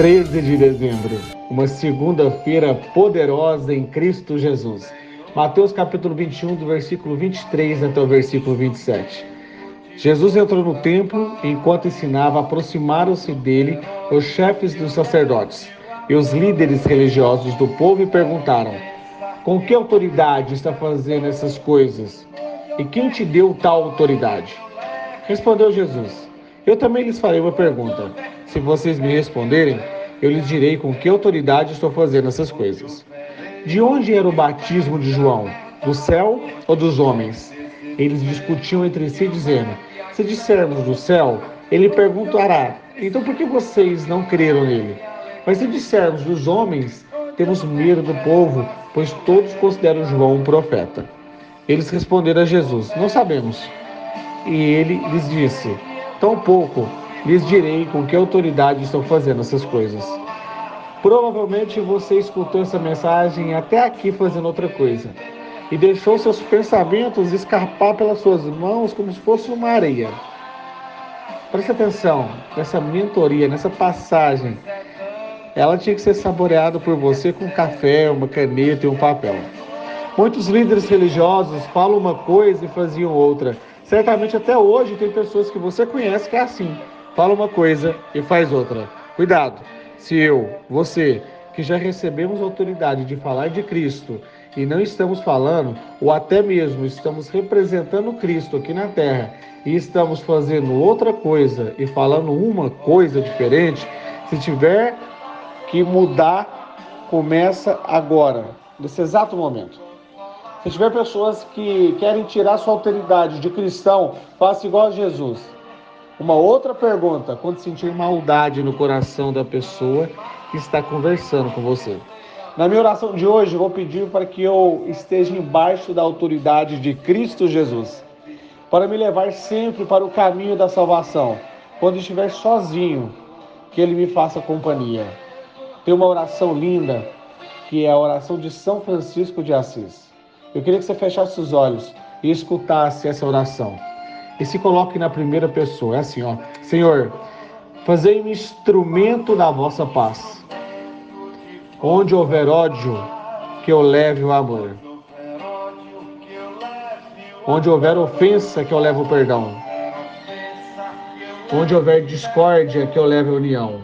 Treze de dezembro, uma segunda-feira poderosa em Cristo Jesus. Mateus capítulo 21, do versículo 23 até o versículo 27. Jesus entrou no templo e, enquanto ensinava, aproximaram-se dele os chefes dos sacerdotes e os líderes religiosos do povo e perguntaram: Com que autoridade está fazendo essas coisas? E quem te deu tal autoridade? Respondeu Jesus: Eu também lhes farei uma pergunta. Se vocês me responderem, eu lhes direi com que autoridade estou fazendo essas coisas. De onde era o batismo de João? Do céu ou dos homens? Eles discutiam entre si, dizendo: Se dissermos do céu, ele perguntará: Então por que vocês não creram nele? Mas se dissermos dos homens, temos medo do povo, pois todos consideram João um profeta. Eles responderam a Jesus: Não sabemos. E ele lhes disse: Tampouco lhes direi com que autoridade estão fazendo essas coisas. Provavelmente você escutou essa mensagem até aqui fazendo outra coisa e deixou seus pensamentos escapar pelas suas mãos como se fosse uma areia. Preste atenção nessa mentoria, nessa passagem. Ela tinha que ser saboreada por você com café, uma caneta e um papel. Muitos líderes religiosos falam uma coisa e faziam outra. Certamente até hoje tem pessoas que você conhece que é assim. Fala uma coisa e faz outra. Cuidado! Se eu, você, que já recebemos autoridade de falar de Cristo e não estamos falando, ou até mesmo estamos representando Cristo aqui na terra e estamos fazendo outra coisa e falando uma coisa diferente, se tiver que mudar, começa agora, nesse exato momento. Se tiver pessoas que querem tirar sua autoridade de cristão, faça igual a Jesus. Uma outra pergunta: quando sentir maldade no coração da pessoa que está conversando com você? Na minha oração de hoje, vou pedir para que eu esteja embaixo da autoridade de Cristo Jesus, para me levar sempre para o caminho da salvação. Quando estiver sozinho, que Ele me faça companhia. Tem uma oração linda, que é a oração de São Francisco de Assis. Eu queria que você fechasse os olhos e escutasse essa oração e se coloque na primeira pessoa. É assim, ó. Senhor, fazei-me instrumento da vossa paz. Onde houver ódio, que eu leve o amor. Onde houver ofensa, que eu leve o perdão. Onde houver discórdia, que eu leve a união.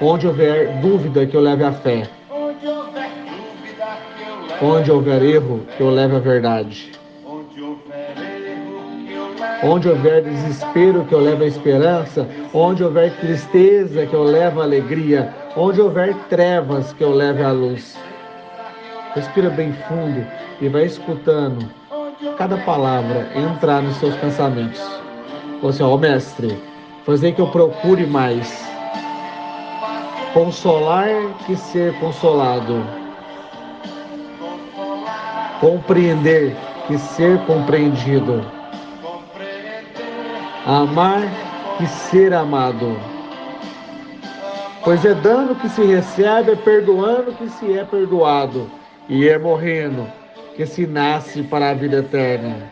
Onde houver dúvida, que eu leve a fé. Onde houver erro, que eu leve a verdade. Onde houver desespero, que eu levo a esperança. Onde houver tristeza, que eu levo a alegria. Onde houver trevas, que eu leve a luz. Respira bem fundo e vai escutando cada palavra entrar nos seus pensamentos. Você, ó mestre, fazer que eu procure mais. Consolar que ser consolado. Compreender que ser compreendido amar e ser amado. Pois é dando que se recebe, é perdoando que se é perdoado, e é morrendo que se nasce para a vida eterna.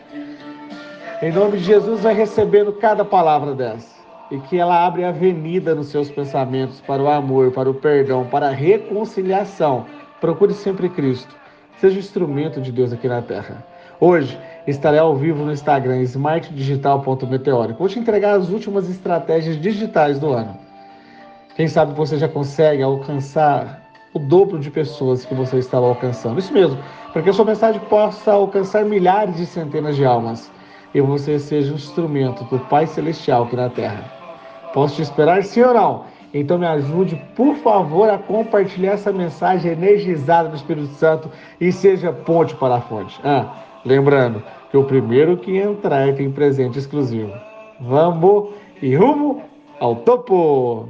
Em nome de Jesus, vai recebendo cada palavra dessa e que ela abre avenida nos seus pensamentos para o amor, para o perdão, para a reconciliação. Procure sempre Cristo. Seja instrumento de Deus aqui na terra. Hoje estarei ao vivo no Instagram smartdigital.meteórico. Vou te entregar as últimas estratégias digitais do ano. Quem sabe você já consegue alcançar o dobro de pessoas que você estava alcançando. Isso mesmo, para que a sua mensagem possa alcançar milhares e centenas de almas e você seja um instrumento do Pai Celestial aqui na Terra. Posso te esperar sim ou não? Então me ajude, por favor, a compartilhar essa mensagem energizada do Espírito Santo e seja ponte para a fonte. Ah, lembrando que o primeiro que entrar tem presente exclusivo. Vamos e rumo ao topo!